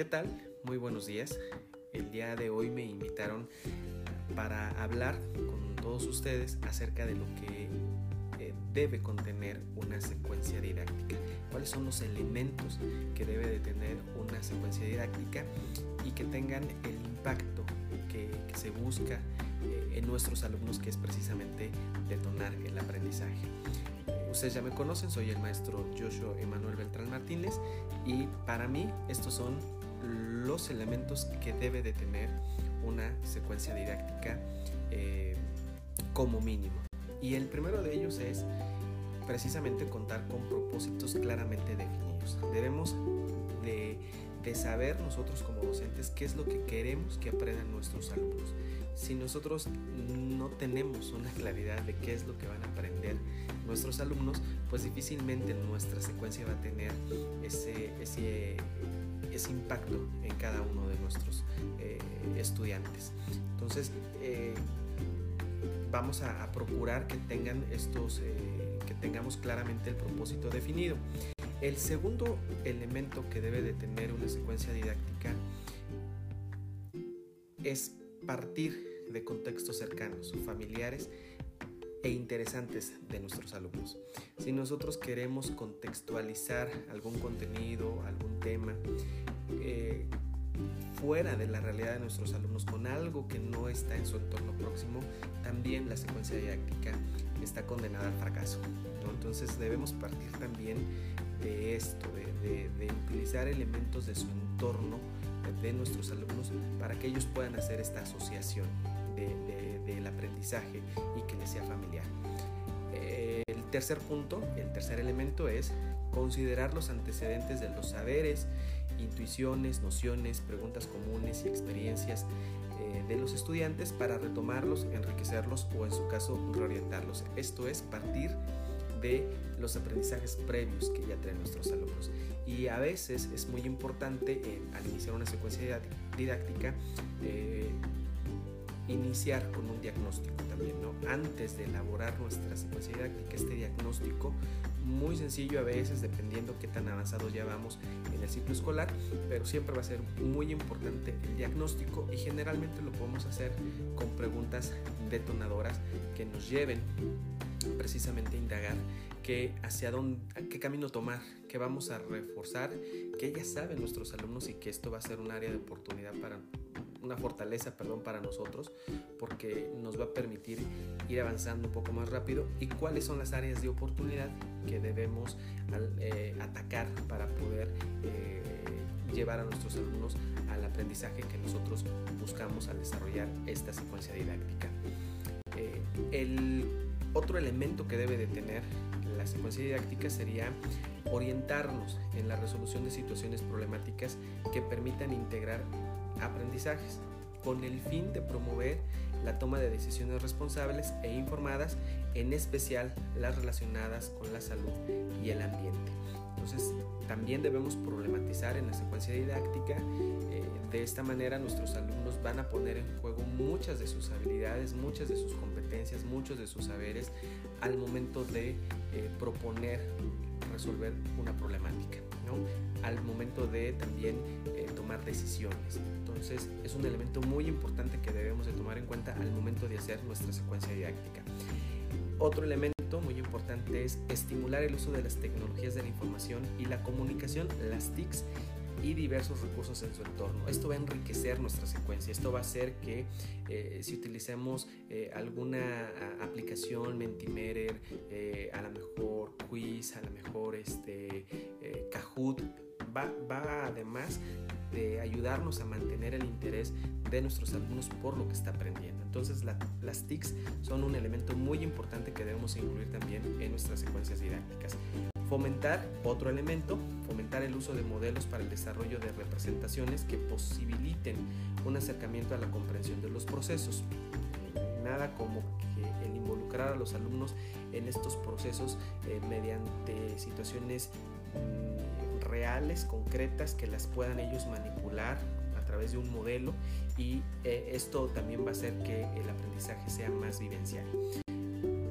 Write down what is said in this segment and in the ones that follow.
¿Qué tal? Muy buenos días. El día de hoy me invitaron para hablar con todos ustedes acerca de lo que eh, debe contener una secuencia didáctica. ¿Cuáles son los elementos que debe de tener una secuencia didáctica y que tengan el impacto que, se busca eh, en nuestros alumnos, que es precisamente detonar el aprendizaje? Ustedes ya me conocen, soy el maestro Joshua Emanuel Beltrán Martínez y para mí estos son los elementos que debe de tener una secuencia didáctica eh, como mínimo. Y el primero de ellos es precisamente contar con propósitos claramente definidos. Debemos de, saber nosotros como docentes qué es lo que queremos que aprendan nuestros alumnos. Si nosotros no tenemos una claridad de qué es lo que van a aprender nuestros alumnos, pues difícilmente nuestra secuencia va a tener ese, impacto en cada uno de nuestros eh, estudiantes. Entonces, eh, vamos a, procurar que tengan estos, eh, que tengamos claramente el propósito definido. El segundo elemento que debe de tener una secuencia didáctica es partir de contextos cercanos, familiares e interesantes de nuestros alumnos. Si nosotros queremos contextualizar algún contenido, algún tema, eh, fuera de la realidad de nuestros alumnos con algo que no está en su entorno próximo, también la secuencia didáctica está condenada al fracaso. Entonces debemos partir también de esto, de, utilizar elementos de su entorno de nuestros alumnos para que ellos puedan hacer esta asociación del aprendizaje y que les sea familiar. Tercer punto, el tercer elemento es considerar los antecedentes de los saberes, intuiciones, nociones, preguntas comunes y experiencias eh, de los estudiantes para retomarlos, enriquecerlos o en su caso reorientarlos. Esto es partir de los aprendizajes previos que ya traen nuestros alumnos. Y a veces es muy importante eh, al iniciar una secuencia didáctica eh, iniciar con un diagnóstico también, ¿no? Antes de elaborar nuestra secuencia didáctica, este diagnóstico muy sencillo a veces, dependiendo qué tan avanzado ya vamos en el ciclo escolar, pero siempre va a ser muy importante el diagnóstico y generalmente lo podemos hacer con preguntas detonadoras que nos lleven precisamente a indagar qué hacia dónde, qué camino tomar, qué vamos a reforzar, que ya saben nuestros alumnos y que esto va a ser un área de oportunidad para una fortaleza, perdón, para nosotros, porque nos va a permitir ir avanzando un poco más rápido y cuáles son las áreas de oportunidad que debemos eh, atacar para poder eh, llevar a nuestros alumnos al aprendizaje que nosotros buscamos al desarrollar esta secuencia didáctica. Eh, el otro elemento que debe de tener la secuencia didáctica sería orientarnos en la resolución de situaciones problemáticas que permitan integrar aprendizajes, con el fin de promover la toma de decisiones responsables e informadas, en especial las relacionadas con la salud y el ambiente. Entonces, también debemos problematizar en la secuencia didáctica. Eh, de esta manera, nuestros alumnos van a poner en juego muchas de sus habilidades, muchas de sus competencias, muchos de sus saberes al momento de eh, proponer resolver una problemática, al momento de también eh, tomar decisiones. Entonces es un elemento muy importante que debemos de tomar en cuenta al momento de hacer nuestra secuencia didáctica. Otro elemento muy importante es estimular el uso de las tecnologías de la información y la comunicación, las TICs y diversos recursos en su entorno. Esto va a enriquecer nuestra secuencia. Esto va a hacer que eh, si utilizamos eh, alguna aplicación, Mentimeter, eh, a lo mejor Quiz, a lo mejor este, Kahoot, va, además de ayudarnos a mantener el interés de nuestros alumnos por lo que está aprendiendo. Entonces las TICs son un elemento muy importante que debemos incluir también en nuestras secuencias didácticas. Fomentar otro elemento, fomentar el uso de modelos para el desarrollo de representaciones que posibiliten un acercamiento a la comprensión de los procesos. Nada como que el involucrar a los alumnos en estos procesos eh, mediante situaciones mm, reales, concretas, que las puedan ellos manipular a través de un modelo y eh, esto también va a hacer que el aprendizaje sea más vivencial.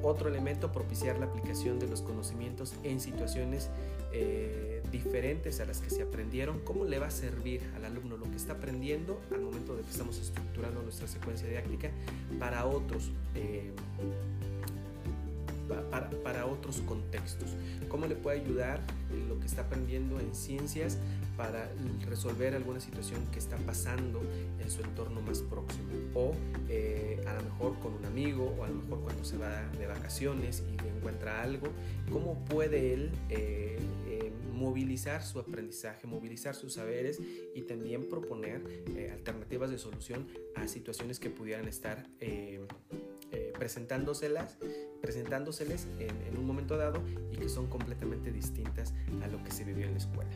otro elemento, propiciar la aplicación de los conocimientos en situaciones eh, diferentes a las que se aprendieron. ¿Cómo le va a servir al alumno lo que está aprendiendo al momento de que estamos estructurando nuestra secuencia didáctica para otros? Eh, para, para, otros contextos. ¿Cómo le puede ayudar lo que está aprendiendo en ciencias para resolver alguna situación que está pasando en su entorno más próximo? O eh, a lo mejor con un amigo o a lo mejor cuando se va de vacaciones y encuentra algo. ¿Cómo puede él eh, eh, movilizar su aprendizaje, movilizar sus saberes y también proponer alternativas de solución a situaciones que pudieran estar presentándoselas, presentándoseles en, un momento dado y que son completamente distintas a lo que se vivió en la escuela.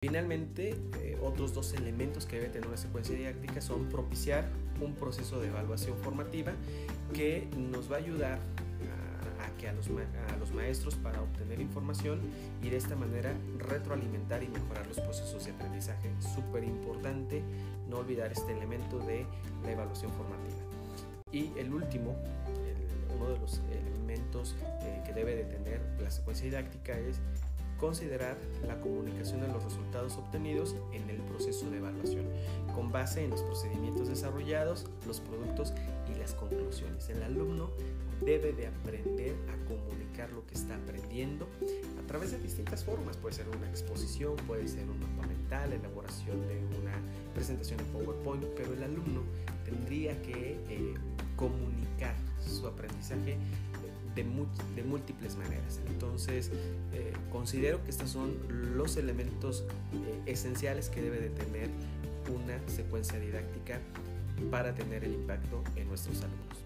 Finalmente, eh, otros dos elementos que debe tener una secuencia didáctica son propiciar un proceso de evaluación formativa que nos va a ayudar a, que a los, maestros para obtener información y de esta manera retroalimentar y mejorar los procesos de aprendizaje. Súper importante no olvidar este elemento de la evaluación formativa. Y el último, de los elementos eh, que debe de tener la secuencia didáctica es considerar la comunicación de los resultados obtenidos en el proceso de evaluación, con base en los procedimientos desarrollados, los productos y las conclusiones. El alumno debe de aprender a comunicar lo que está aprendiendo a través de distintas formas. Puede ser una exposición, puede ser un mapa mental, elaboración de una presentación en PowerPoint, pero el alumno tendría que eh, comunicar su aprendizaje de, múltiples maneras. Entonces, eh, considero que estos son los elementos eh, esenciales que debe de tener una secuencia didáctica para tener el impacto en nuestros alumnos.